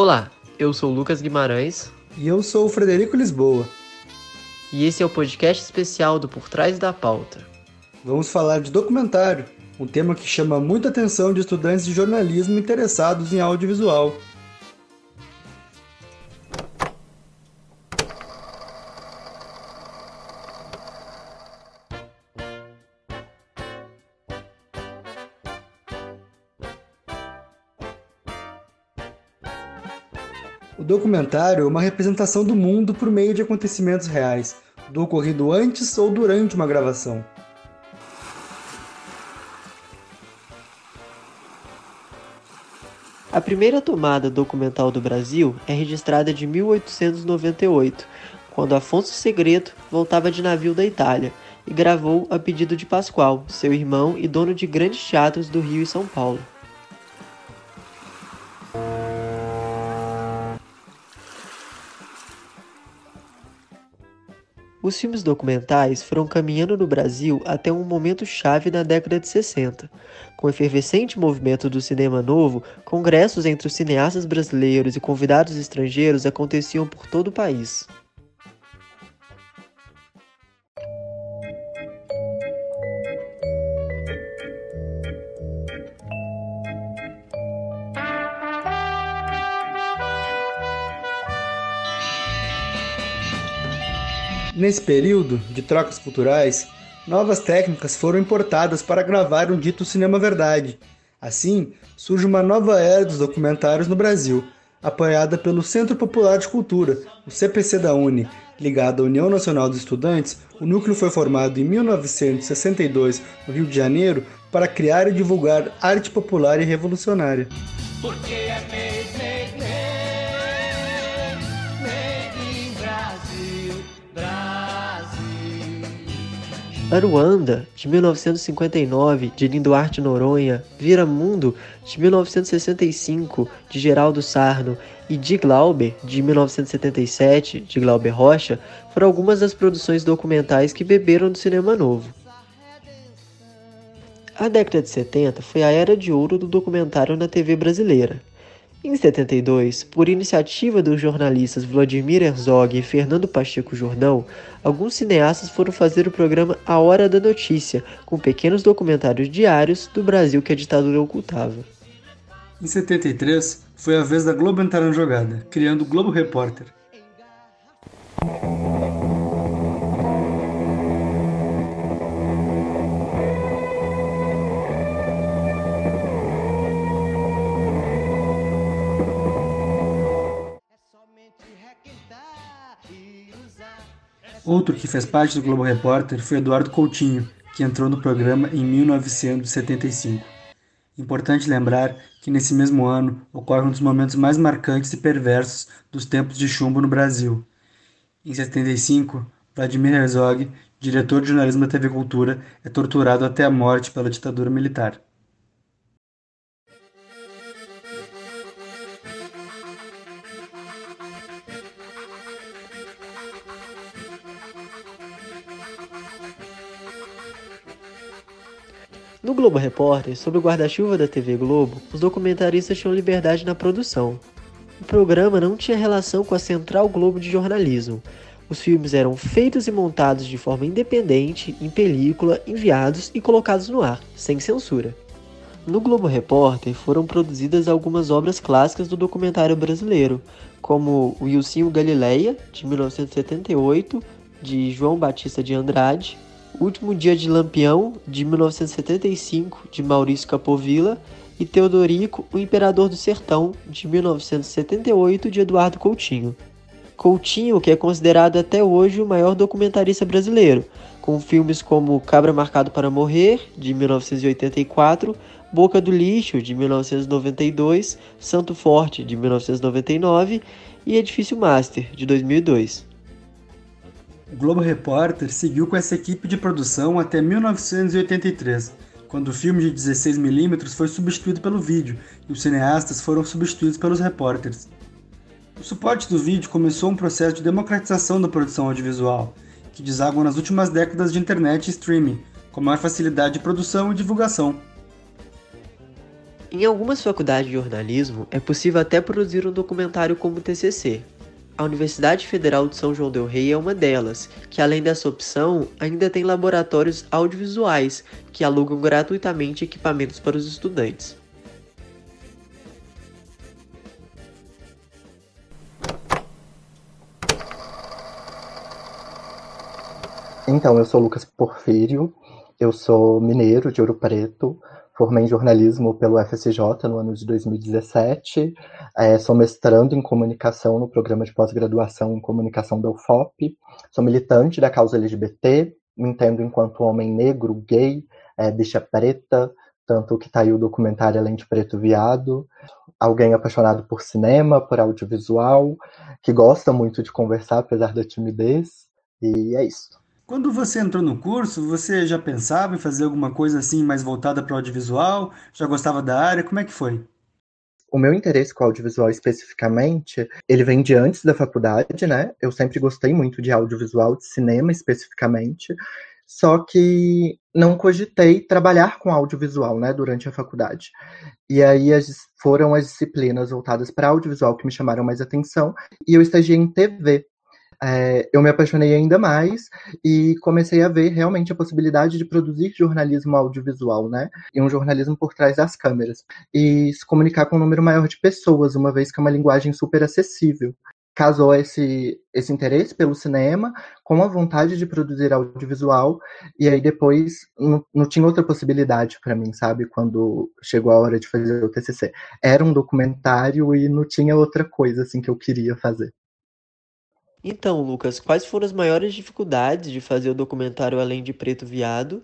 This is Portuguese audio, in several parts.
Olá, eu sou Lucas Guimarães. E eu sou o Frederico Lisboa. E esse é o podcast especial do Por Trás da Pauta. Vamos falar de documentário, um tema que chama muita atenção de estudantes de jornalismo interessados em audiovisual. Documentário é uma representação do mundo por meio de acontecimentos reais, do ocorrido antes ou durante uma gravação. A primeira tomada documental do Brasil é registrada de 1898, quando Afonso Segredo voltava de navio da Itália e gravou a pedido de Pascoal, seu irmão e dono de grandes teatros do Rio e São Paulo. Os filmes documentais foram caminhando no Brasil até um momento chave na década de 60. Com o efervescente movimento do cinema novo, congressos entre os cineastas brasileiros e convidados estrangeiros aconteciam por todo o país. Nesse período de trocas culturais, novas técnicas foram importadas para gravar um dito cinema verdade. Assim, surge uma nova era dos documentários no Brasil, apoiada pelo Centro Popular de Cultura, o CPC da Uni. Ligado à União Nacional dos Estudantes, o núcleo foi formado em 1962 no Rio de Janeiro para criar e divulgar arte popular e revolucionária. Aruanda, de 1959, de Linduarte Noronha, Vira Mundo, de 1965, de Geraldo Sarno, e De Glauber, de 1977, de Glauber Rocha, foram algumas das produções documentais que beberam do cinema novo. A década de 70 foi a era de ouro do documentário na TV brasileira. Em 72, por iniciativa dos jornalistas Vladimir Herzog e Fernando Pacheco Jordão, alguns cineastas foram fazer o programa A Hora da Notícia, com pequenos documentários diários do Brasil que a ditadura ocultava. Em 73, foi a vez da Globo entrar na jogada, criando o Globo Repórter. Outro que fez parte do Globo Repórter foi Eduardo Coutinho, que entrou no programa em 1975. Importante lembrar que nesse mesmo ano ocorre um dos momentos mais marcantes e perversos dos tempos de chumbo no Brasil. Em 75, Vladimir Herzog, diretor de jornalismo da TV Cultura, é torturado até a morte pela ditadura militar. No Globo Repórter, sob o guarda-chuva da TV Globo, os documentaristas tinham liberdade na produção. O programa não tinha relação com a Central Globo de Jornalismo. Os filmes eram feitos e montados de forma independente, em película, enviados e colocados no ar, sem censura. No Globo Repórter foram produzidas algumas obras clássicas do documentário brasileiro, como O Ilcinho Galileia, de 1978, de João Batista de Andrade, Último Dia de Lampião, de 1975, de Maurício Capovilla, e Teodorico, o Imperador do Sertão, de 1978, de Eduardo Coutinho. Coutinho, que é considerado até hoje o maior documentarista brasileiro, com filmes como Cabra Marcado para Morrer, de 1984, Boca do Lixo, de 1992, Santo Forte, de 1999 e Edifício Master, de 2002. O Globo Repórter seguiu com essa equipe de produção até 1983, quando o filme de 16mm foi substituído pelo vídeo e os cineastas foram substituídos pelos repórteres. O suporte do vídeo começou um processo de democratização da produção audiovisual, que desagua nas últimas décadas de internet e streaming, com maior facilidade de produção e divulgação. Em algumas faculdades de jornalismo, é possível até produzir um documentário como TCC. A Universidade Federal de São João del Rei é uma delas, que além dessa opção, ainda tem laboratórios audiovisuais que alugam gratuitamente equipamentos para os estudantes. Então, eu sou Lucas Porfírio, eu sou mineiro de Ouro Preto, formei em jornalismo pelo FSJ no ano de 2017, é, sou mestrando em comunicação no programa de pós-graduação em comunicação da UFOP, sou militante da causa LGBT, me entendo enquanto homem negro, gay, é, bicha preta, tanto que está aí o documentário Além de Preto Viado, alguém apaixonado por cinema, por audiovisual, que gosta muito de conversar apesar da timidez, e é isso. Quando você entrou no curso, você já pensava em fazer alguma coisa assim mais voltada para o audiovisual? Já gostava da área? Como é que foi? O meu interesse com audiovisual especificamente, ele vem de antes da faculdade, né? Eu sempre gostei muito de audiovisual, de cinema especificamente, só que não cogitei trabalhar com audiovisual, né, durante a faculdade. E aí as, foram as disciplinas voltadas para audiovisual que me chamaram mais atenção, e eu estagiei em TV, é, eu me apaixonei ainda mais e comecei a ver realmente a possibilidade de produzir jornalismo audiovisual, né? E um jornalismo por trás das câmeras. E se comunicar com um número maior de pessoas, uma vez que é uma linguagem super acessível. Casou esse, esse interesse pelo cinema com a vontade de produzir audiovisual, e aí depois não, não tinha outra possibilidade para mim, sabe? Quando chegou a hora de fazer o TCC. Era um documentário e não tinha outra coisa assim que eu queria fazer. Então, Lucas, quais foram as maiores dificuldades de fazer o documentário Além de Preto Viado?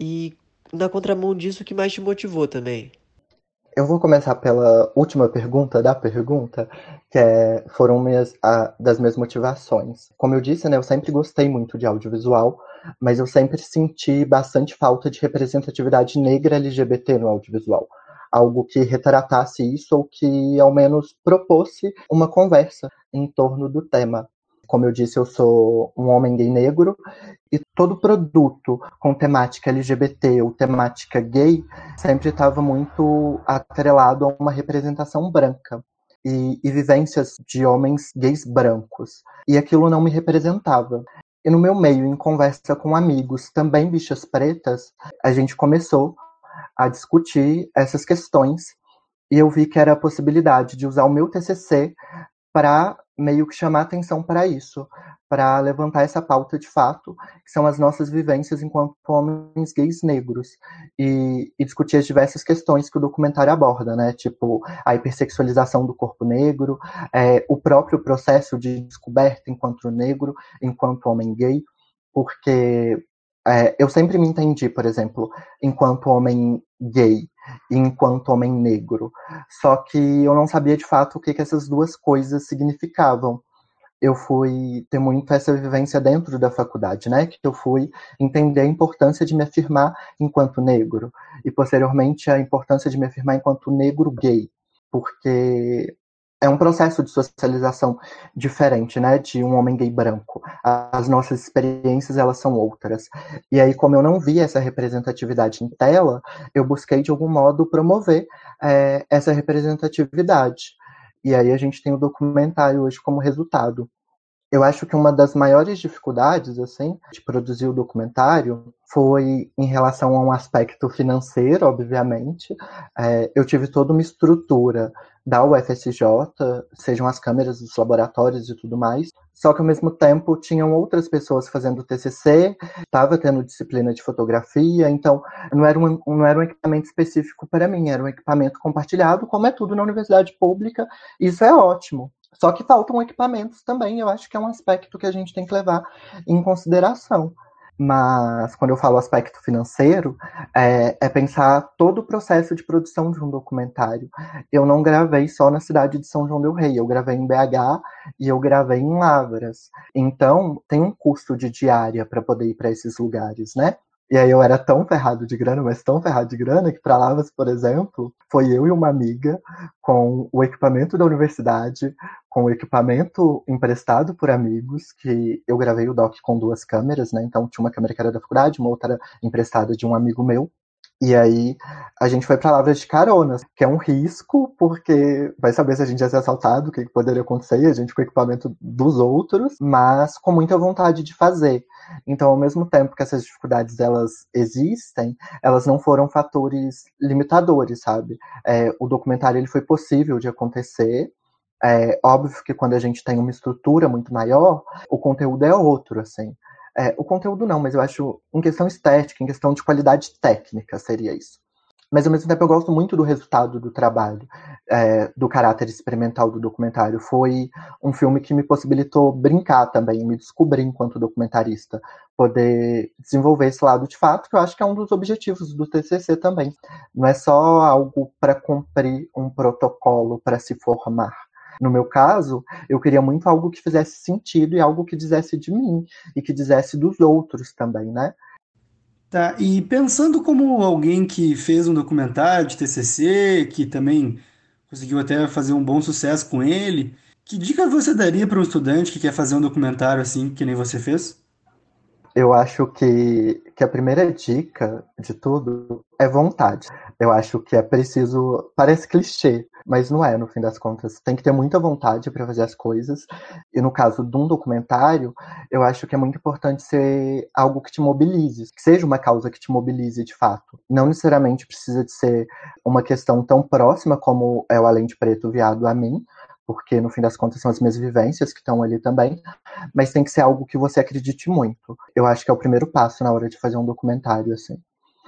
E, na contramão disso, o que mais te motivou também? Eu vou começar pela última pergunta da pergunta, que é, foram minhas, a, das minhas motivações. Como eu disse, né, eu sempre gostei muito de audiovisual, mas eu sempre senti bastante falta de representatividade negra LGBT no audiovisual. Algo que retratasse isso ou que, ao menos, propôsse uma conversa em torno do tema. Como eu disse, eu sou um homem gay negro e todo produto com temática LGBT ou temática gay sempre estava muito atrelado a uma representação branca. E, e, vivências de homens gays brancos. E aquilo não me representava. E no meu meio, em conversa com amigos, também bichas pretas, a gente começou a discutir essas questões e eu vi que era a possibilidade de usar o meu TCC para meio que chamar atenção para isso, para levantar essa pauta de fato, que são as nossas vivências enquanto homens gays negros, e, e, discutir as diversas questões que o documentário aborda, né? Tipo, a hipersexualização do corpo negro, é, o próprio processo de descoberta enquanto negro, enquanto homem gay, porque é, eu sempre me entendi, por exemplo, enquanto homem gay e enquanto homem negro. Só que eu não sabia de fato o que, que essas duas coisas significavam. Eu fui ter muito essa vivência dentro da faculdade, né? Que eu fui entender a importância de me afirmar enquanto negro e posteriormente a importância de me afirmar enquanto negro gay, porque é um processo de socialização diferente, né, de um homem gay branco. As nossas experiências, elas são outras. E aí, como eu não vi essa representatividade em tela, eu busquei, de algum modo, promover é, essa representatividade. E aí a gente tem o documentário hoje como resultado. Eu acho que uma das maiores dificuldades, assim, de produzir o documentário foi em relação a um aspecto financeiro, obviamente. É, eu tive toda uma estrutura da UFSJ, sejam as câmeras dos laboratórios e tudo mais. Só que ao mesmo tempo tinham outras pessoas fazendo TCC, estava tendo disciplina de fotografia, então não era, um, não era um equipamento específico para mim, era um equipamento compartilhado, como é tudo na universidade pública, isso é ótimo. Só que faltam equipamentos também, eu acho que é um aspecto que a gente tem que levar em consideração. Mas quando eu falo aspecto financeiro, é, é, pensar todo o processo de produção de um documentário. Eu não gravei só na cidade de São João del Rei, eu gravei em BH e eu gravei em Lavras. Então, tem um custo de diária para poder ir para esses lugares, né? E aí eu era tão ferrado de grana, mas tão ferrado de grana, que para Lavras, por exemplo, foi eu e uma amiga com o equipamento da universidade, com o equipamento emprestado por amigos, que eu gravei o doc com duas câmeras, né? Então tinha uma câmera que era da faculdade, uma outra emprestada de um amigo meu. E aí a gente foi para Lavras de Caronas, que é um risco, porque vai saber se a gente ia ser assaltado, o que poderia acontecer, a gente com equipamento dos outros, mas com muita vontade de fazer. Então, ao mesmo tempo que essas dificuldades elas existem, elas não foram fatores limitadores, sabe? É, o documentário ele foi possível de acontecer. É óbvio que quando a gente tem uma estrutura muito maior, o conteúdo é outro, assim. É, o conteúdo não, mas eu acho em questão estética, em questão de qualidade técnica, seria isso. Mas ao mesmo tempo eu gosto muito do resultado do trabalho, é, do caráter experimental do documentário. Foi um filme que me possibilitou brincar também, me descobrir enquanto documentarista, poder desenvolver esse lado de fato, que eu acho que é um dos objetivos do TCC também. Não é só algo para cumprir um protocolo para se formar no meu caso, eu queria muito algo que fizesse sentido e algo que dissesse de mim e que dissesse dos outros também, né? Tá, e pensando como alguém que fez um documentário de TCC, que também conseguiu até fazer um bom sucesso com ele, que dica você daria para um estudante que quer fazer um documentário assim, que nem você fez? Eu acho que, que a primeira dica de tudo é vontade. Eu acho que é preciso. Parece clichê, mas não é, no fim das contas. Tem que ter muita vontade para fazer as coisas. E no caso de um documentário, eu acho que é muito importante ser algo que te mobilize, que seja uma causa que te mobilize de fato. Não necessariamente precisa de ser uma questão tão próxima como é o Além de Preto Viado a mim, porque no fim das contas são as minhas vivências que estão ali também, mas tem que ser algo que você acredite muito. Eu acho que é o primeiro passo na hora de fazer um documentário assim.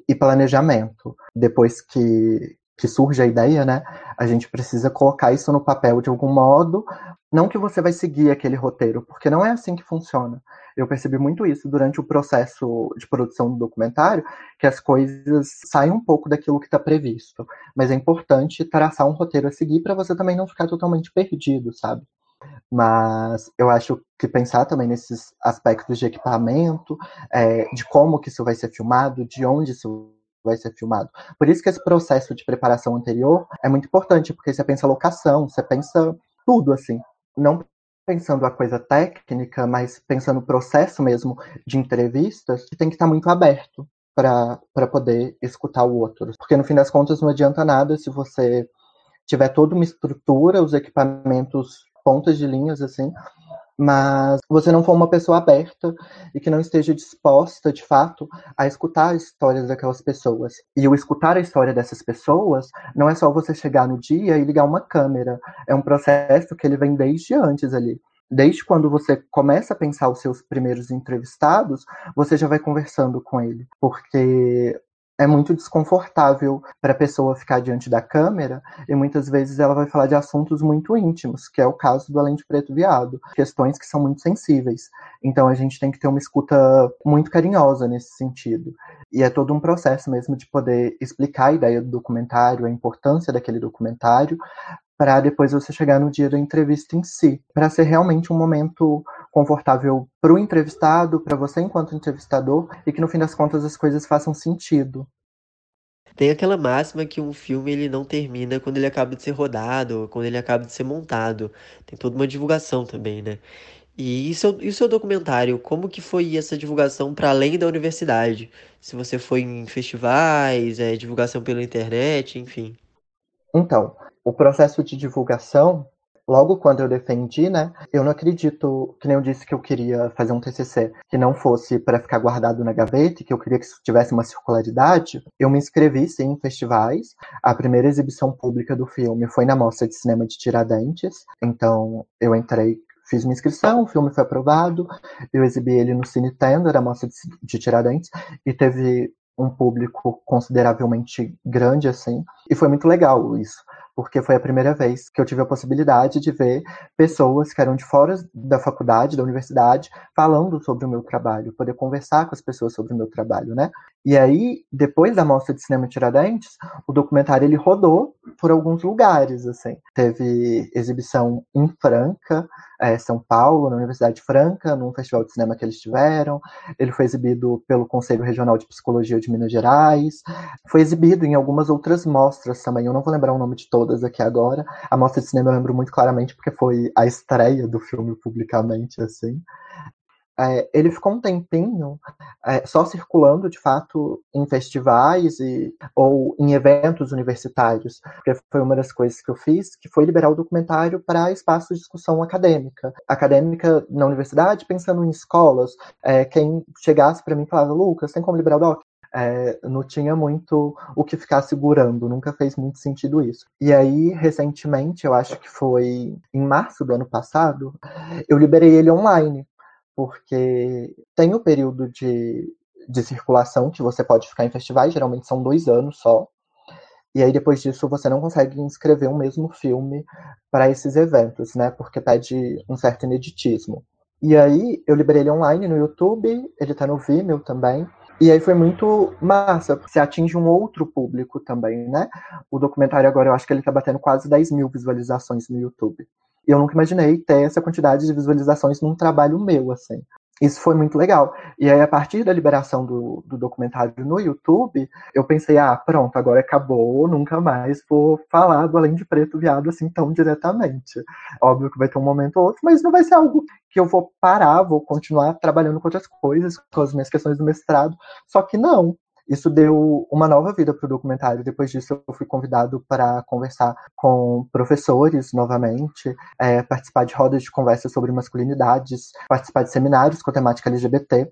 E planejamento. Depois que que surge a ideia, né? A gente precisa colocar isso no papel de algum modo. Não que você vai seguir aquele roteiro, porque não é assim que funciona. Eu percebi muito isso durante o processo de produção do documentário, que as coisas saem um pouco daquilo que está previsto. Mas é importante traçar um roteiro a seguir para você também não ficar totalmente perdido, sabe? Mas eu acho que pensar também nesses aspectos de equipamento, é, de como que isso vai ser filmado, de onde isso vai ser filmado. Por isso que esse processo de preparação anterior é muito importante, porque você pensa locação, você pensa tudo assim. Não pensando a coisa técnica, mas pensando o processo mesmo de entrevistas, que tem que estar muito aberto para poder escutar o outro. Porque no fim das contas não adianta nada se você tiver toda uma estrutura, os equipamentos pontas de linhas assim, mas você não for uma pessoa aberta e que não esteja disposta, de fato, a escutar as histórias daquelas pessoas. E o escutar a história dessas pessoas não é só você chegar no dia e ligar uma câmera. É um processo que ele vem desde antes ali. Desde quando você começa a pensar os seus primeiros entrevistados, você já vai conversando com ele. Porque é muito desconfortável para a pessoa ficar diante da câmera e muitas vezes ela vai falar de assuntos muito íntimos, que é o caso do Além de Preto Viado, questões que são muito sensíveis. Então a gente tem que ter uma escuta muito carinhosa nesse sentido. E é todo um processo mesmo de poder explicar a ideia do documentário, a importância daquele documentário, para depois você chegar no dia da entrevista em si, para ser realmente um momento confortável para o entrevistado, para você enquanto entrevistador, e que no fim das contas as coisas façam sentido. Tem aquela máxima que um filme ele não termina quando ele acaba de ser rodado, quando ele acaba de ser montado. Tem toda uma divulgação também, né? E isso, o documentário, como que foi essa divulgação para além da universidade? Se você foi em festivais, é, divulgação pela internet, enfim. Então, o processo de divulgação logo quando eu defendi, né, eu não acredito, que nem eu disse que eu queria fazer um TCC que não fosse para ficar guardado na gaveta, que eu queria que tivesse uma circularidade, eu me inscrevi sim em festivais. A primeira exibição pública do filme foi na Mostra de Cinema de Tiradentes, então eu entrei fiz minha inscrição, o filme foi aprovado, eu exibi ele no Cine Tender, a mostra de Tiradentes, e teve um público consideravelmente grande, assim, e foi muito legal isso porque foi a primeira vez que eu tive a possibilidade de ver pessoas que eram de fora da faculdade, da universidade, falando sobre o meu trabalho, poder conversar com as pessoas sobre o meu trabalho, né? E aí, depois da mostra de cinema Tiradentes, o documentário ele rodou por alguns lugares, assim. Teve exibição em Franca, é, São Paulo, na Universidade Franca, num festival de cinema que eles tiveram. Ele foi exibido pelo Conselho Regional de Psicologia de Minas Gerais. Foi exibido em algumas outras mostras também. Eu não vou lembrar o nome de todas aqui agora. A mostra de cinema eu lembro muito claramente porque foi a estreia do filme publicamente, assim. É, ele ficou um tempinho é, só circulando, de fato, em festivais e, ou em eventos universitários, porque foi uma das coisas que eu fiz, que foi liberar o documentário para espaços de discussão acadêmica. Acadêmica na universidade, pensando em escolas, é, quem chegasse para mim falava, Lucas, tem como liberar o doc? É, não tinha muito o que ficar segurando, nunca fez muito sentido isso. E aí, recentemente, eu acho que foi em março do ano passado, eu liberei ele online, porque tem o período de, de circulação que você pode ficar em festivais, geralmente são dois anos só. E aí, depois disso, você não consegue inscrever o mesmo filme para esses eventos, né? Porque pede um certo ineditismo. E aí, eu liberei ele online no YouTube, ele tá no Vimeo também. E aí foi muito massa, porque você atinge um outro público também, né? O documentário agora, eu acho que ele tá batendo quase 10 mil visualizações no YouTube. E eu nunca imaginei ter essa quantidade de visualizações num trabalho meu, assim. Isso foi muito legal. E aí, a partir da liberação do, do documentário no YouTube, eu pensei, ah, pronto, agora acabou, nunca mais vou falar do Além de Preto Viado assim tão diretamente. Óbvio que vai ter um momento ou outro, mas não vai ser algo que eu vou parar, vou continuar trabalhando com outras coisas, com as minhas questões do mestrado. Só que não, isso deu uma nova vida para o documentário. Depois disso, eu fui convidado para conversar com professores novamente, é, participar de rodas de conversa sobre masculinidades, participar de seminários com a temática LGBT.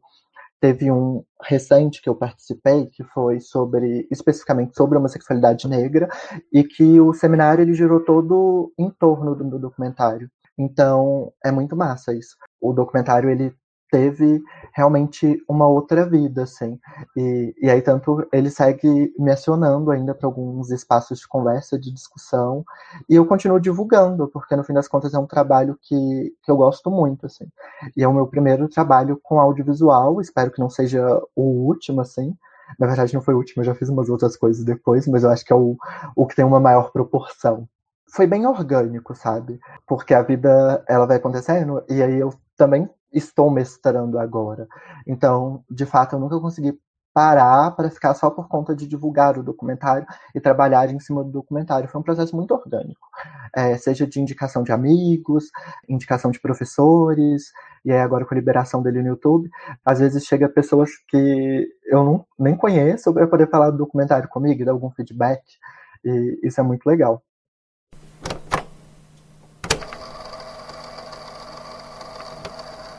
Teve um recente que eu participei que foi sobre especificamente sobre homossexualidade negra e que o seminário ele girou todo em torno do, do documentário. Então é muito massa isso. O documentário ele teve realmente uma outra vida, assim. E, e aí, tanto ele segue me acionando ainda para alguns espaços de conversa, de discussão, e eu continuo divulgando, porque no fim das contas é um trabalho que, que eu gosto muito, assim. E é o meu primeiro trabalho com audiovisual, espero que não seja o último, assim. Na verdade, não foi o último, eu já fiz umas outras coisas depois, mas eu acho que é o, o que tem uma maior proporção foi bem orgânico, sabe? Porque a vida ela vai acontecendo e aí eu também estou mestrando agora. Então, de fato, eu nunca consegui parar para ficar só por conta de divulgar o documentário e trabalhar em cima do documentário. Foi um processo muito orgânico, é, seja de indicação de amigos, indicação de professores, e aí agora com a liberação dele no YouTube, às vezes chega pessoas que eu não, nem conheço para poder falar do documentário comigo, dar algum feedback, e isso é muito legal.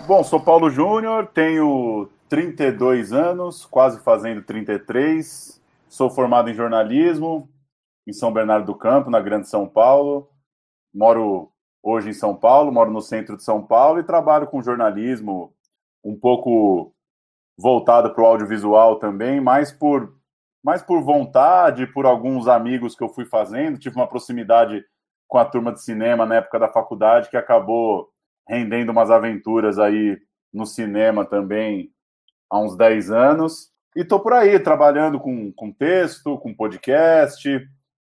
Bom, sou Paulo Júnior, tenho 32 anos, quase fazendo 33. Sou formado em jornalismo em São Bernardo do Campo, na Grande São Paulo. Moro hoje em São Paulo, moro no centro de São Paulo e trabalho com jornalismo um pouco voltado para o audiovisual também, mais por mais por vontade, por alguns amigos que eu fui fazendo. Tive uma proximidade com a turma de cinema na época da faculdade que acabou rendendo umas aventuras aí no cinema também há uns 10 anos. E tô por aí, trabalhando com, com texto, com podcast,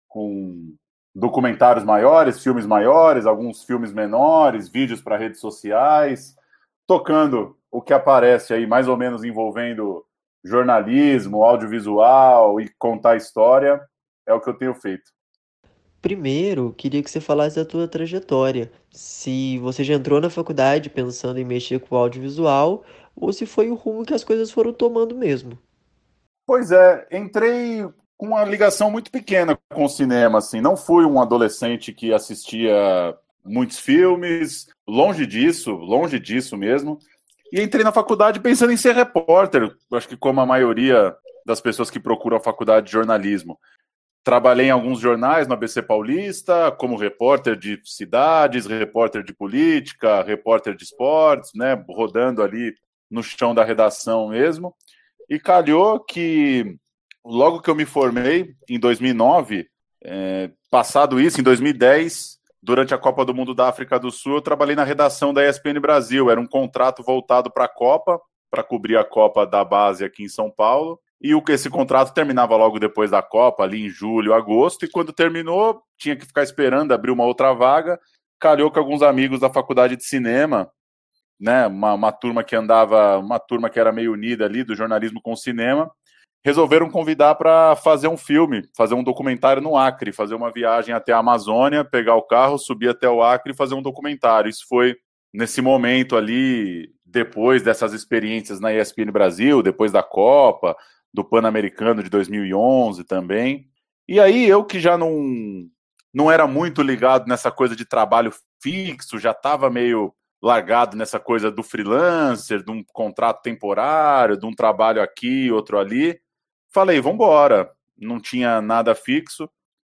com documentários maiores, filmes maiores, alguns filmes menores, vídeos para redes sociais, tocando o que aparece aí, mais ou menos envolvendo jornalismo, audiovisual e contar história, é o que eu tenho feito. Primeiro, queria que você falasse da tua trajetória. Se você já entrou na faculdade pensando em mexer com o audiovisual ou se foi o rumo que as coisas foram tomando mesmo. Pois é, entrei com uma ligação muito pequena com o cinema, assim. Não fui um adolescente que assistia muitos filmes, longe disso, longe disso mesmo. E entrei na faculdade pensando em ser repórter, acho que como a maioria das pessoas que procuram a faculdade de jornalismo. Trabalhei em alguns jornais no ABC Paulista, como repórter de cidades, repórter de política, repórter de esportes, né, rodando ali no chão da redação mesmo. E calhou que logo que eu me formei, em 2009, é, passado isso, em 2010, durante a Copa do Mundo da África do Sul, eu trabalhei na redação da ESPN Brasil. Era um contrato voltado para a Copa, para cobrir a Copa da base aqui em São Paulo. E o, esse contrato terminava logo depois da Copa, ali em julho, agosto, e quando terminou, tinha que ficar esperando abrir uma outra vaga. Calhou com alguns amigos da faculdade de cinema, né? Uma, uma turma que andava, uma turma que era meio unida ali, do jornalismo com o cinema, resolveram convidar para fazer um filme, fazer um documentário no Acre, fazer uma viagem até a Amazônia, pegar o carro, subir até o Acre e fazer um documentário. Isso foi nesse momento ali depois dessas experiências na ESPN Brasil, depois da Copa, do Pan-Americano de 2011 também. E aí eu que já não não era muito ligado nessa coisa de trabalho fixo, já estava meio largado nessa coisa do freelancer, de um contrato temporário, de um trabalho aqui, outro ali. Falei, vamos embora. Não tinha nada fixo.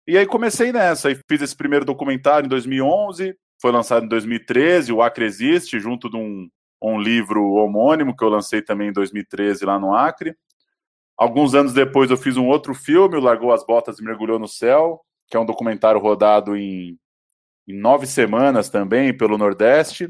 E aí comecei nessa, e fiz esse primeiro documentário em 2011, foi lançado em 2013, o Acre Existe, junto de um, um livro homônimo que eu lancei também em 2013 lá no Acre. Alguns anos depois eu fiz um outro filme, o Largou as Botas e Mergulhou no Céu, que é um documentário rodado em, em nove semanas também pelo Nordeste.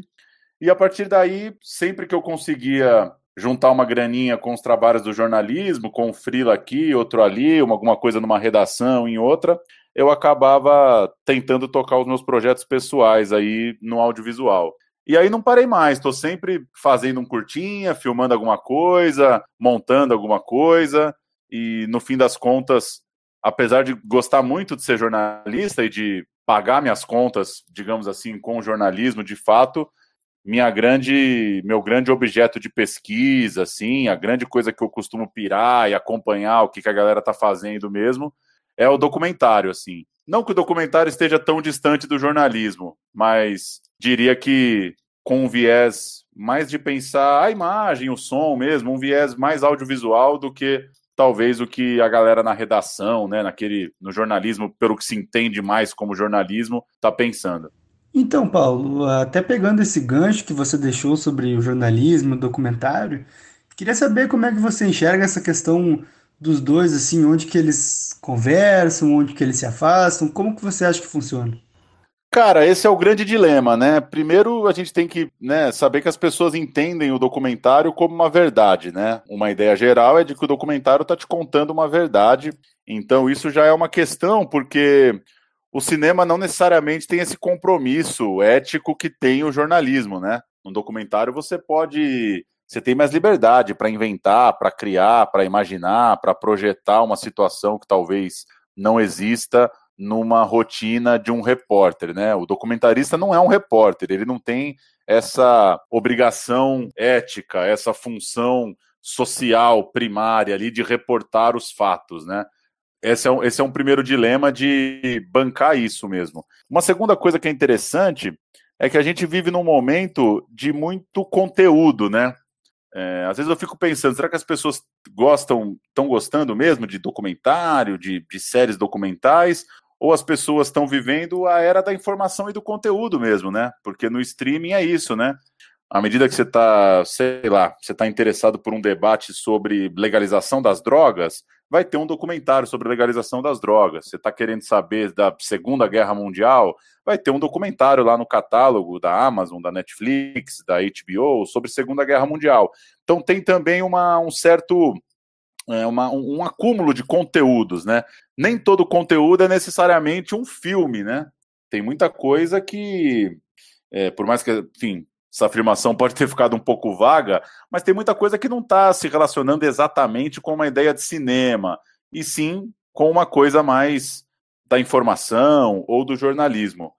E a partir daí, sempre que eu conseguia juntar uma graninha com os trabalhos do jornalismo, com um frila aqui, outro ali, uma, alguma coisa numa redação, em outra, eu acabava tentando tocar os meus projetos pessoais aí no audiovisual. E aí não parei mais, estou sempre fazendo um curtinha, filmando alguma coisa, montando alguma coisa, e no fim das contas apesar de gostar muito de ser jornalista e de pagar minhas contas, digamos assim, com o jornalismo, de fato, minha grande, meu grande objeto de pesquisa, assim, a grande coisa que eu costumo pirar e acompanhar o que, que a galera tá fazendo mesmo, é o documentário, assim. Não que o documentário esteja tão distante do jornalismo, mas diria que com um viés mais de pensar a imagem, o som mesmo, um viés mais audiovisual do que talvez o que a galera na redação, né, naquele no jornalismo, pelo que se entende mais como jornalismo, está pensando. Então, Paulo, até pegando esse gancho que você deixou sobre o jornalismo, o documentário, queria saber como é que você enxerga essa questão dos dois, assim, onde que eles conversam, onde que eles se afastam, como que você acha que funciona? Cara, esse é o grande dilema, né? Primeiro, a gente tem que né, saber que as pessoas entendem o documentário como uma verdade, né? Uma ideia geral é de que o documentário está te contando uma verdade. Então, isso já é uma questão, porque o cinema não necessariamente tem esse compromisso ético que tem o jornalismo, né? No documentário você pode. Você tem mais liberdade para inventar, para criar, para imaginar, para projetar uma situação que talvez não exista numa rotina de um repórter, né? O documentarista não é um repórter, ele não tem essa obrigação ética, essa função social primária ali de reportar os fatos, né? Esse é, um, esse é um primeiro dilema de bancar isso mesmo. Uma segunda coisa que é interessante é que a gente vive num momento de muito conteúdo, né? É, às vezes eu fico pensando, será que as pessoas gostam, estão gostando mesmo de documentário, de, de séries documentais, ou as pessoas estão vivendo a era da informação e do conteúdo mesmo, né? Porque no streaming é isso, né? À medida que você está, sei lá, você está interessado por um debate sobre legalização das drogas, vai ter um documentário sobre legalização das drogas. Você está querendo saber da Segunda Guerra Mundial, vai ter um documentário lá no catálogo da Amazon, da Netflix, da HBO sobre Segunda Guerra Mundial. Então tem também uma, um certo é uma, um, um, acúmulo de conteúdos, né? Nem todo conteúdo é necessariamente um filme, né? Tem muita coisa que, é, por mais que, enfim, essa afirmação pode ter ficado um pouco vaga, mas tem muita coisa que não está se relacionando exatamente com uma ideia de cinema, e sim com uma coisa mais da informação ou do jornalismo.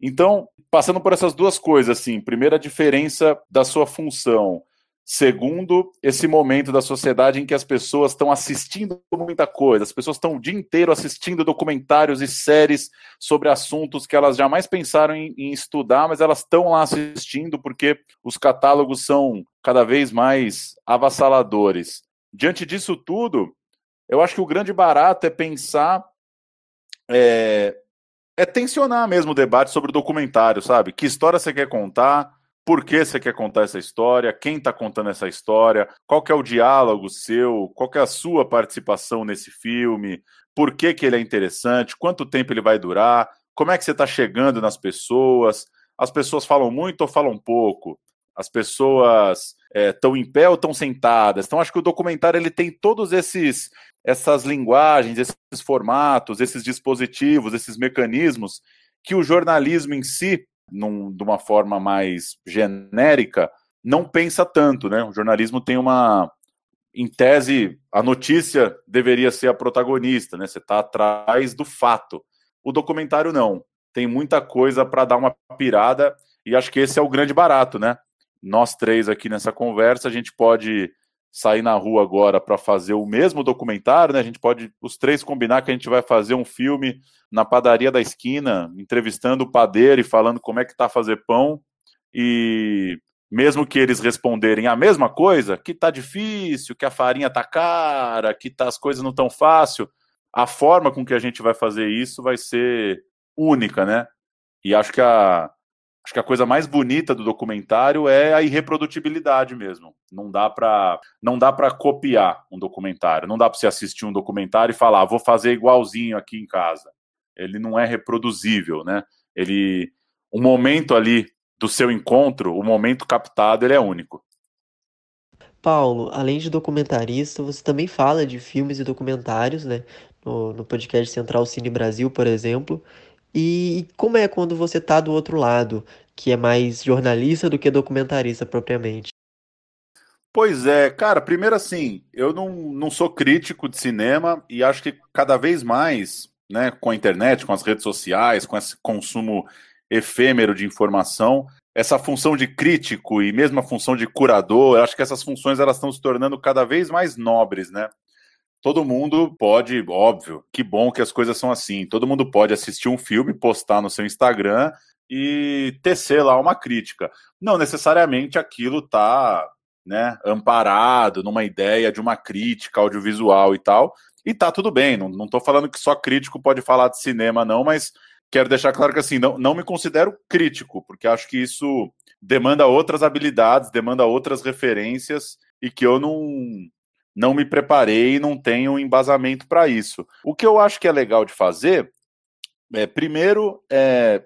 Então, passando por essas duas coisas, assim, primeiro a diferença da sua função Segundo, esse momento da sociedade em que as pessoas estão assistindo muita coisa, as pessoas estão o dia inteiro assistindo documentários e séries sobre assuntos que elas jamais pensaram em, em estudar, mas elas estão lá assistindo porque os catálogos são cada vez mais avassaladores. Diante disso tudo, eu acho que o grande barato é pensar é, é tensionar mesmo o debate sobre o documentário, sabe? Que história você quer contar? Por que você quer contar essa história, quem está contando essa história, qual é o diálogo seu, qual é a sua participação nesse filme, por que, que ele é interessante, quanto tempo ele vai durar, como é que você está chegando nas pessoas, as pessoas falam muito ou falam pouco, as pessoas estão é, em pé ou estão sentadas. Então, acho que o documentário ele tem todos esses essas linguagens, esses formatos, esses dispositivos, esses mecanismos que o jornalismo em si num, de uma forma mais genérica, não pensa tanto, né? O jornalismo tem uma. Em tese, a notícia deveria ser a protagonista, né? Você está atrás do fato. O documentário não. Tem muita coisa para dar uma pirada, e acho que esse é o grande barato, né? nós três aqui nessa conversa, a gente pode sair na rua agora para fazer o mesmo documentário, né? A gente pode os três combinar que a gente vai fazer um filme na padaria da esquina, entrevistando o padeiro e falando como é que tá fazer pão. E mesmo que eles responderem a mesma coisa, que tá difícil, que a farinha tá cara, que tá, as coisas não tão fácil, a forma com que a gente vai fazer isso vai ser única, né? E acho que a acho que a coisa mais bonita do documentário é a irreprodutibilidade mesmo. Não dá para não dá para copiar um documentário. Não dá para você assistir um documentário e falar, ah, vou fazer igualzinho aqui em casa. Ele não é reproduzível, né? Ele o momento ali do seu encontro, o momento captado, ele é único. Paulo, além de documentarista, você também fala de filmes e documentários, né? No, no podcast Central Cine Brasil, por exemplo. E como é quando você tá do outro lado, que é mais jornalista do que documentarista propriamente? Pois é, cara, primeiro assim, eu não, não sou crítico de cinema e acho que cada vez mais, né, com a internet, com as redes sociais, com esse consumo efêmero de informação, essa função de crítico e mesmo a função de curador, eu acho que essas funções elas estão se tornando cada vez mais nobres, né? Todo mundo pode, óbvio, que bom que as coisas são assim. Todo mundo pode assistir um filme, postar no seu Instagram e tecer lá uma crítica. Não necessariamente aquilo tá, né, amparado numa ideia de uma crítica audiovisual e tal. E tá tudo bem, não, não tô falando que só crítico pode falar de cinema, não, mas quero deixar claro que assim, não, não me considero crítico, porque acho que isso demanda outras habilidades, demanda outras referências e que eu não, não me preparei e não tenho embasamento para isso. O que eu acho que é legal de fazer é, primeiro, é,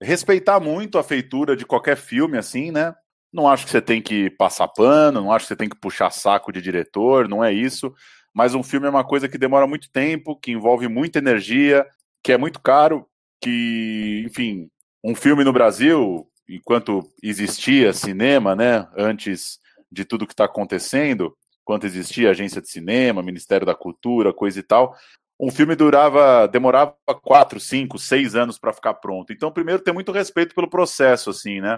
respeitar muito a feitura de qualquer filme, assim, né? Não acho que você tem que passar pano, não acho que você tem que puxar saco de diretor, não é isso. Mas um filme é uma coisa que demora muito tempo, que envolve muita energia, que é muito caro, que, enfim, um filme no Brasil, enquanto existia cinema, né, antes de tudo que está acontecendo, quando existia agência de cinema, Ministério da Cultura, coisa e tal, um filme durava, demorava quatro, cinco, seis anos para ficar pronto. Então, primeiro, ter muito respeito pelo processo, assim, né?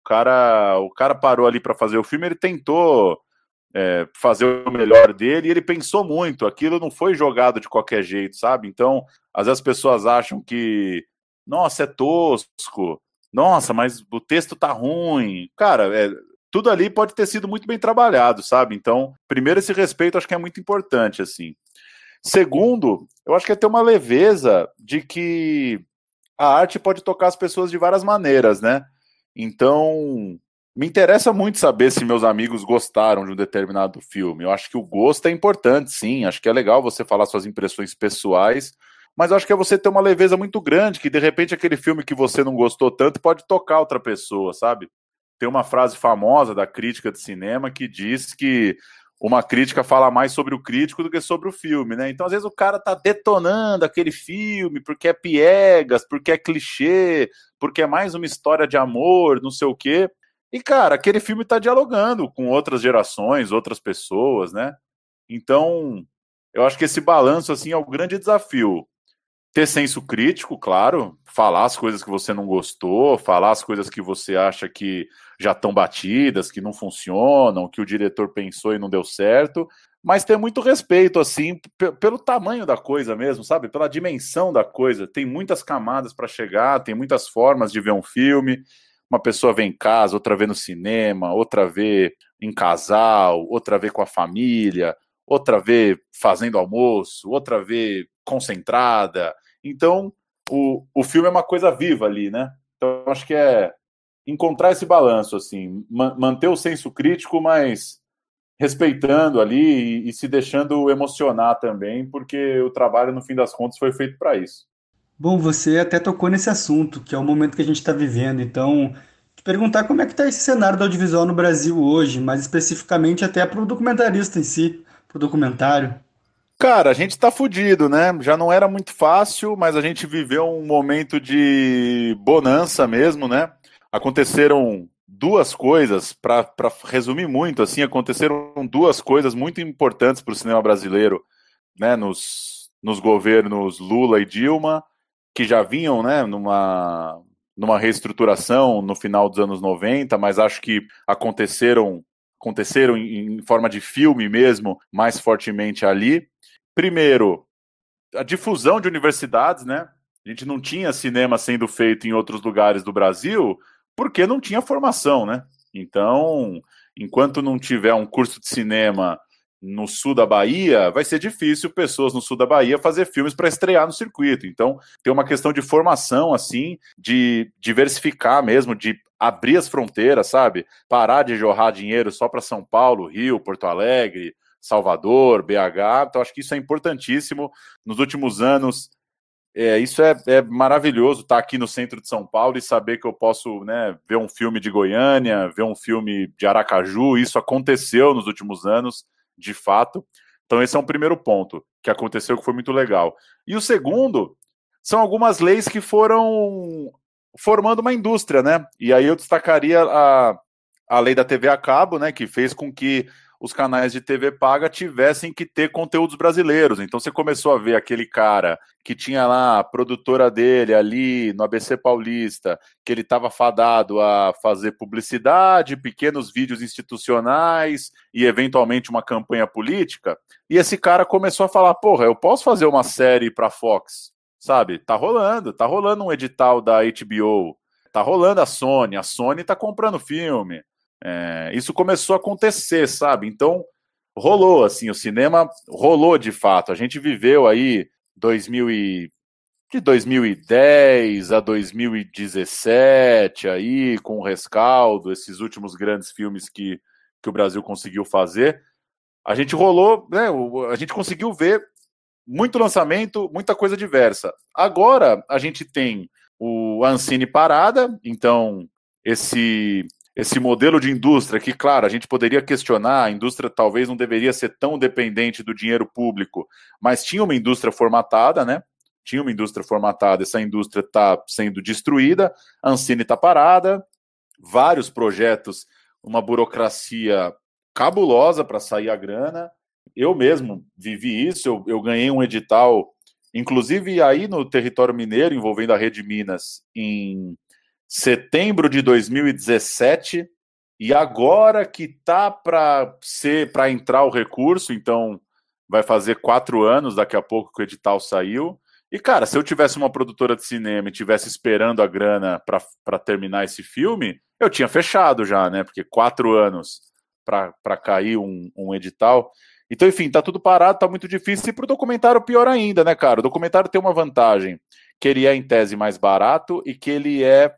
O cara, o cara parou ali para fazer o filme, ele tentou é, fazer o melhor dele e ele pensou muito. Aquilo não foi jogado de qualquer jeito, sabe? Então, às vezes as pessoas acham que, nossa, é tosco, nossa, mas o texto tá ruim. Cara, é, tudo ali pode ter sido muito bem trabalhado, sabe? Então, primeiro, esse respeito acho que é muito importante, assim. Segundo, eu acho que é ter uma leveza de que a arte pode tocar as pessoas de várias maneiras, né? Então, me interessa muito saber se meus amigos gostaram de um determinado filme. Eu acho que o gosto é importante, sim. Acho que é legal você falar suas impressões pessoais, mas acho que é você ter uma leveza muito grande, que de repente aquele filme que você não gostou tanto pode tocar outra pessoa, sabe? Tem uma frase famosa da crítica de cinema que diz que uma crítica fala mais sobre o crítico do que sobre o filme, né? Então, às vezes, o cara tá detonando aquele filme porque é piegas, porque é clichê, porque é mais uma história de amor, não sei o quê. E, cara, aquele filme tá dialogando com outras gerações, outras pessoas, né? Então, eu acho que esse balanço, assim, é o grande desafio ter senso crítico, claro, falar as coisas que você não gostou, falar as coisas que você acha que já estão batidas, que não funcionam, que o diretor pensou e não deu certo, mas ter muito respeito, assim, pelo tamanho da coisa mesmo, sabe? Pela dimensão da coisa. Tem muitas camadas para chegar, tem muitas formas de ver um filme. Uma pessoa vê em casa, outra vê no cinema, outra vê em casal, outra vê com a família, outra vê fazendo almoço, outra vê concentrada. Então, o, o filme é uma coisa viva ali, né? Então, acho que é encontrar esse balanço, assim, manter o senso crítico, mas respeitando ali e, e, se deixando emocionar também, porque o trabalho, no fim das contas, foi feito para isso. Bom, você até tocou nesse assunto, que é o momento que a gente está vivendo, então, te perguntar como é que está esse cenário do audiovisual no Brasil hoje, mais especificamente até para o documentarista em si, para o documentário. Cara, a gente tá fudido, né? Já não era muito fácil, mas a gente viveu um momento de bonança mesmo, né? Aconteceram duas coisas, para resumir muito, assim, aconteceram duas coisas muito importantes para o cinema brasileiro, né? Nos, nos governos Lula e Dilma, que já vinham, né? Numa numa reestruturação no final dos anos 90, mas acho que aconteceram aconteceram em, em forma de filme mesmo, mais fortemente ali. Primeiro, a difusão de universidades, né? A gente não tinha cinema sendo feito em outros lugares do Brasil porque não tinha formação, né? Então, enquanto não tiver um curso de cinema no sul da Bahia, vai ser difícil pessoas no sul da Bahia fazer filmes para estrear no circuito. Então, tem uma questão de formação, assim, de diversificar mesmo, de abrir as fronteiras, sabe? Parar de jorrar dinheiro só para São Paulo, Rio, Porto Alegre, Salvador, BH. Então, acho que isso é importantíssimo. Nos últimos anos, é, isso é, é maravilhoso estar tá aqui no centro de São Paulo e saber que eu posso né, ver um filme de Goiânia, ver um filme de Aracaju. Isso aconteceu nos últimos anos de fato. Então, esse é um primeiro ponto que aconteceu que foi muito legal. E o segundo são algumas leis que foram formando uma indústria, né? E aí eu destacaria a, a lei da TV a cabo, né? Que fez com que os canais de TV paga tivessem que ter conteúdos brasileiros. Então você começou a ver aquele cara que tinha lá a produtora dele ali no ABC Paulista, que ele estava fadado a fazer publicidade, pequenos vídeos institucionais e eventualmente uma campanha política. E esse cara começou a falar: "Porra, eu posso fazer uma série para Fox?" Sabe? Tá rolando, tá rolando um edital da HBO, tá rolando a Sony, a Sony tá comprando filme. É, isso começou a acontecer, sabe? Então, rolou, assim, o cinema rolou de fato. A gente viveu aí 2000 e, de 2010 a 2017, aí, com o rescaldo, esses últimos grandes filmes que, que o Brasil conseguiu fazer. A gente rolou, né? A gente conseguiu ver muito lançamento, muita coisa diversa. Agora a gente tem o Ancine parada, então esse esse modelo de indústria que, claro, a gente poderia questionar, a indústria talvez não deveria ser tão dependente do dinheiro público, mas tinha uma indústria formatada, né? Tinha uma indústria formatada, essa indústria está sendo destruída, a Ancine está parada, vários projetos, uma burocracia cabulosa para sair a grana. Eu mesmo vivi isso, eu, eu ganhei um edital, inclusive aí no território mineiro, envolvendo a Rede Minas, em setembro de 2017 e agora que tá para ser para entrar o recurso, então vai fazer quatro anos daqui a pouco que o edital saiu. E cara, se eu tivesse uma produtora de cinema e tivesse esperando a grana para terminar esse filme, eu tinha fechado já, né? Porque quatro anos para cair um, um edital. Então, enfim, tá tudo parado, tá muito difícil. E para o documentário, pior ainda, né, cara? O documentário tem uma vantagem, que ele é, em tese, mais barato e que ele é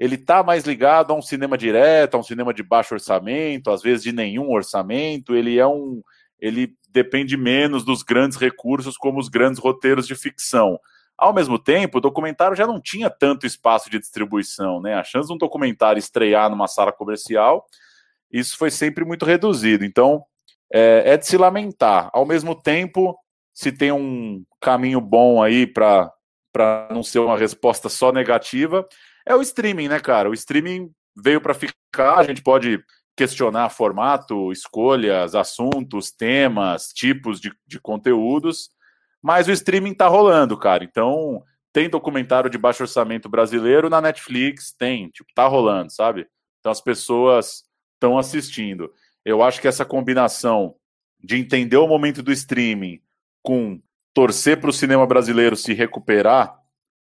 ele está mais ligado a um cinema direto, a um cinema de baixo orçamento, às vezes de nenhum orçamento. Ele é um, ele depende menos dos grandes recursos como os grandes roteiros de ficção. Ao mesmo tempo, o documentário já não tinha tanto espaço de distribuição, né? A chance de um documentário estrear numa sala comercial, isso foi sempre muito reduzido. Então, é, é de se lamentar. Ao mesmo tempo, se tem um caminho bom aí para não ser uma resposta só negativa, é o streaming, né, cara? O streaming veio para ficar, a gente pode questionar formato, escolhas, assuntos, temas, tipos de, de conteúdos, mas o streaming tá rolando, cara. Então, tem documentário de baixo orçamento brasileiro na Netflix, tem, tipo, tá rolando, sabe? Então as pessoas estão assistindo. Eu acho que essa combinação de entender o momento do streaming com torcer para o cinema brasileiro se recuperar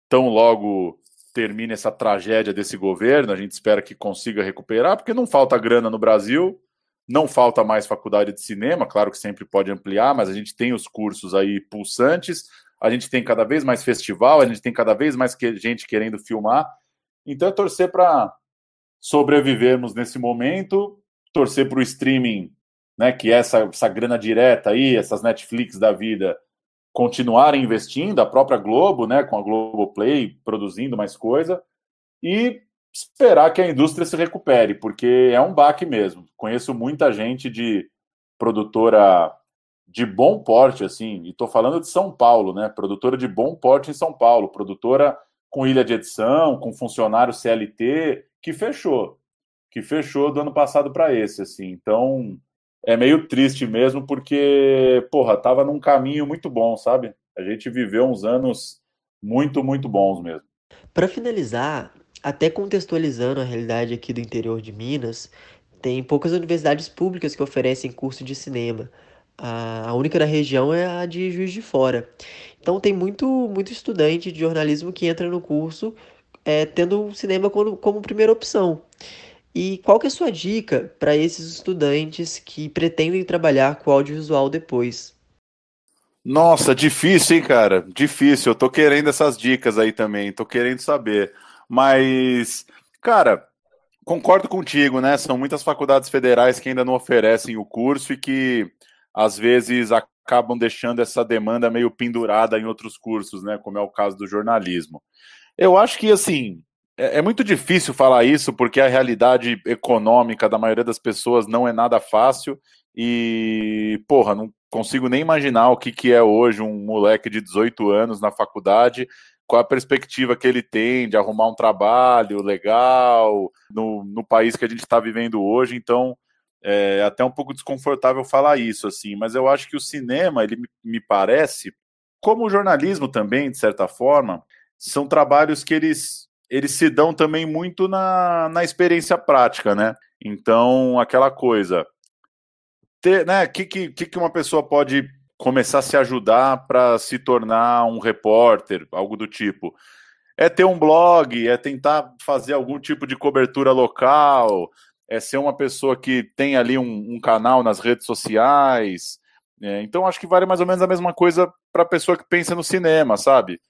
tão logo termine essa tragédia desse governo, a gente espera que consiga recuperar, porque não falta grana no Brasil, não falta mais faculdade de cinema, claro que sempre pode ampliar, mas a gente tem os cursos aí pulsantes, a gente tem cada vez mais festival, a gente tem cada vez mais gente querendo filmar. Então é torcer para sobrevivermos nesse momento, torcer para o streaming, né, que é essa, essa grana direta aí, essas Netflix da vida, continuarem investindo, a própria Globo, né, com a Globoplay produzindo mais coisa, e esperar que a indústria se recupere, porque é um baque mesmo. Conheço muita gente de produtora de bom porte, assim, e estou falando de São Paulo, né, produtora de bom porte em São Paulo, produtora com ilha de edição, com funcionário CLT, que fechou, que fechou do ano passado para esse, assim. Então, é meio triste mesmo, porque, porra, tava num caminho muito bom, sabe? A gente viveu uns anos muito, muito bons mesmo. Para finalizar, até contextualizando a realidade aqui do interior de Minas, tem poucas universidades públicas que oferecem curso de cinema. A única da região é a de Juiz de Fora. Então tem muito, muito estudante de jornalismo que entra no curso é, tendo o cinema como, como primeira opção. E qual que é a sua dica para esses estudantes que pretendem trabalhar com audiovisual depois? Nossa, difícil, hein, cara? Difícil. Eu tô querendo essas dicas aí também, tô querendo saber. Mas, cara, concordo contigo, né? São muitas faculdades federais que ainda não oferecem o curso e que às vezes acabam deixando essa demanda meio pendurada em outros cursos, né? Como é o caso do jornalismo. Eu acho que assim é, é muito difícil falar isso porque a realidade econômica da maioria das pessoas não é nada fácil e porra, não consigo nem imaginar o que, que é hoje um moleque de 18 anos na faculdade qual a perspectiva que ele tem de arrumar um trabalho legal no, no país que a gente está vivendo hoje. Então, é até um pouco desconfortável falar isso, assim, mas eu acho que o cinema, ele me parece, como o jornalismo também, de certa forma, são trabalhos que eles, eles se dão também muito na, na experiência prática, né? Então, aquela coisa. Ter, né, que, que, que uma pessoa pode começar a se ajudar para se tornar um repórter, algo do tipo? É ter um blog, é tentar fazer algum tipo de cobertura local, é ser uma pessoa que tem ali um, um canal nas redes sociais. É, então, acho que vale mais ou menos a mesma coisa para a pessoa que pensa no cinema, sabe?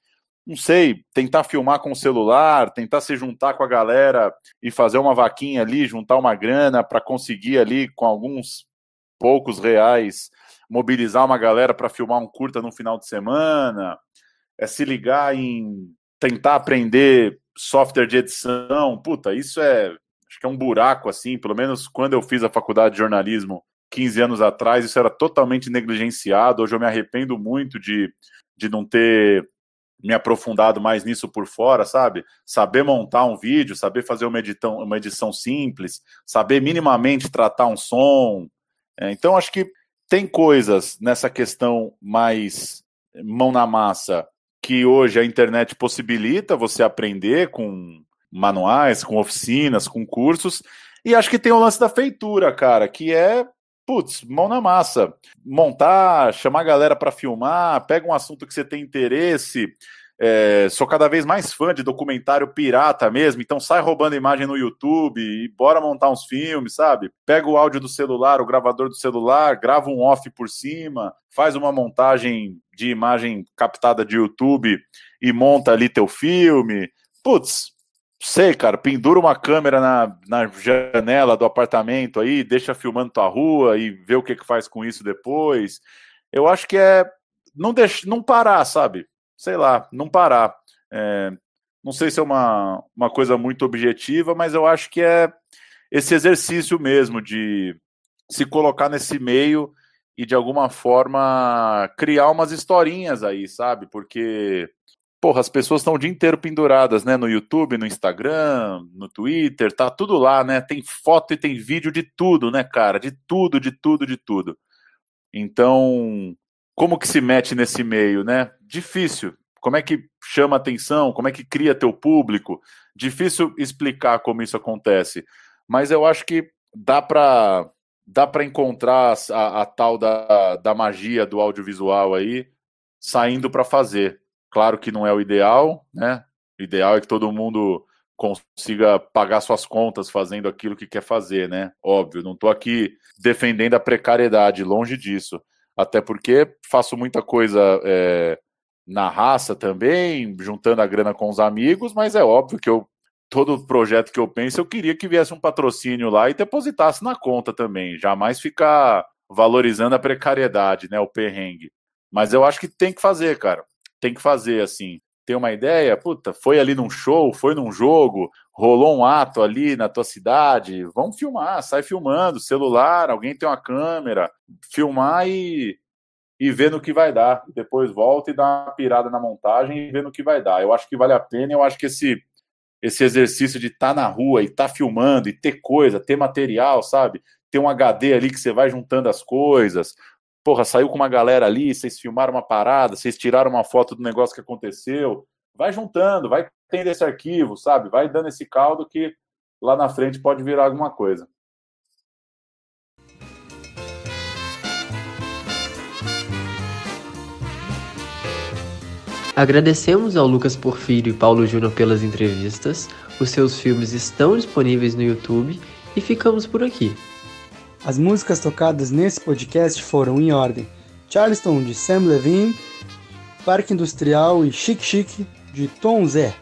Não sei, tentar filmar com o celular, tentar se juntar com a galera e fazer uma vaquinha ali, juntar uma grana para conseguir ali, com alguns poucos reais, mobilizar uma galera para filmar um curta no final de semana. É se ligar em tentar aprender software de edição. Puta, isso é acho que é um buraco assim, pelo menos quando eu fiz a faculdade de jornalismo 15 anos atrás, isso era totalmente negligenciado. Hoje eu me arrependo muito de, de não ter me aprofundado mais nisso por fora, sabe? Saber montar um vídeo, saber fazer uma, editão, uma edição simples, saber minimamente tratar um som. É, então, acho que tem coisas nessa questão mais mão na massa que hoje a internet possibilita você aprender com manuais, com oficinas, com cursos. E acho que tem o lance da feitura, cara, que é, putz, mão na massa. Montar, chamar a galera para filmar, pega um assunto que você tem interesse. É, sou cada vez mais fã de documentário pirata mesmo, então sai roubando imagem no YouTube e bora montar uns filmes, sabe? Pega o áudio do celular, o gravador do celular, grava um off por cima, faz uma montagem de imagem captada de YouTube e monta ali teu filme. Putz, sei, cara, pendura uma câmera na, na janela do apartamento aí, deixa filmando tua rua e vê o que, que faz com isso depois. Eu acho que é não deixa, não parar, sabe? Sei lá, não parar. É, não sei se é uma, uma coisa muito objetiva, mas eu acho que é esse exercício mesmo de se colocar nesse meio e de alguma forma criar umas historinhas aí, sabe? Porque porra, as pessoas estão o dia inteiro penduradas, né? No YouTube, no Instagram, no Twitter, tá tudo lá, né? Tem foto e tem vídeo de tudo, né, cara? De tudo, de tudo, de tudo. Então, como que se mete nesse meio, né? Difícil. Como é que chama atenção? Como é que cria teu público? Difícil explicar como isso acontece. Mas eu acho que dá para dá para encontrar a, a, tal da, da magia do audiovisual aí saindo para fazer. Claro que não é o ideal, né? O ideal é que todo mundo consiga pagar suas contas fazendo aquilo que quer fazer, né? Óbvio, não estou aqui defendendo a precariedade, longe disso. Até porque faço muita coisa é, na raça também, juntando a grana com os amigos, mas é óbvio que eu todo projeto que eu penso, eu queria que viesse um patrocínio lá e depositasse na conta também, jamais ficar valorizando a precariedade, né, o perrengue. Mas eu acho que tem que fazer, cara tem que fazer assim. Tem uma ideia? Puta, foi ali num show, foi num jogo, rolou um ato ali na tua cidade, vamos filmar, sai filmando, celular, alguém tem uma câmera, filmar e, e ver no que vai dar. Depois volta e dá uma pirada na montagem e ver no que vai dar. Eu acho que vale a pena, eu acho que esse, esse exercício de estar tá na rua e estar tá filmando e ter coisa, ter material, sabe? Ter um HD ali que você vai juntando as coisas, porra, saiu com uma galera ali, vocês filmaram uma parada, vocês tiraram uma foto do negócio que aconteceu. vai juntando, vai tendo esse arquivo, sabe? Vai dando esse caldo que lá na frente pode virar alguma coisa. Agradecemos ao Lucas Porfírio e Paulo Júnior pelas entrevistas. Os seus filmes estão disponíveis no YouTube e ficamos por aqui. As músicas tocadas nesse podcast foram em ordem: Charleston de Sam Levine, Parque Industrial e Chic Chic de Tom Zé.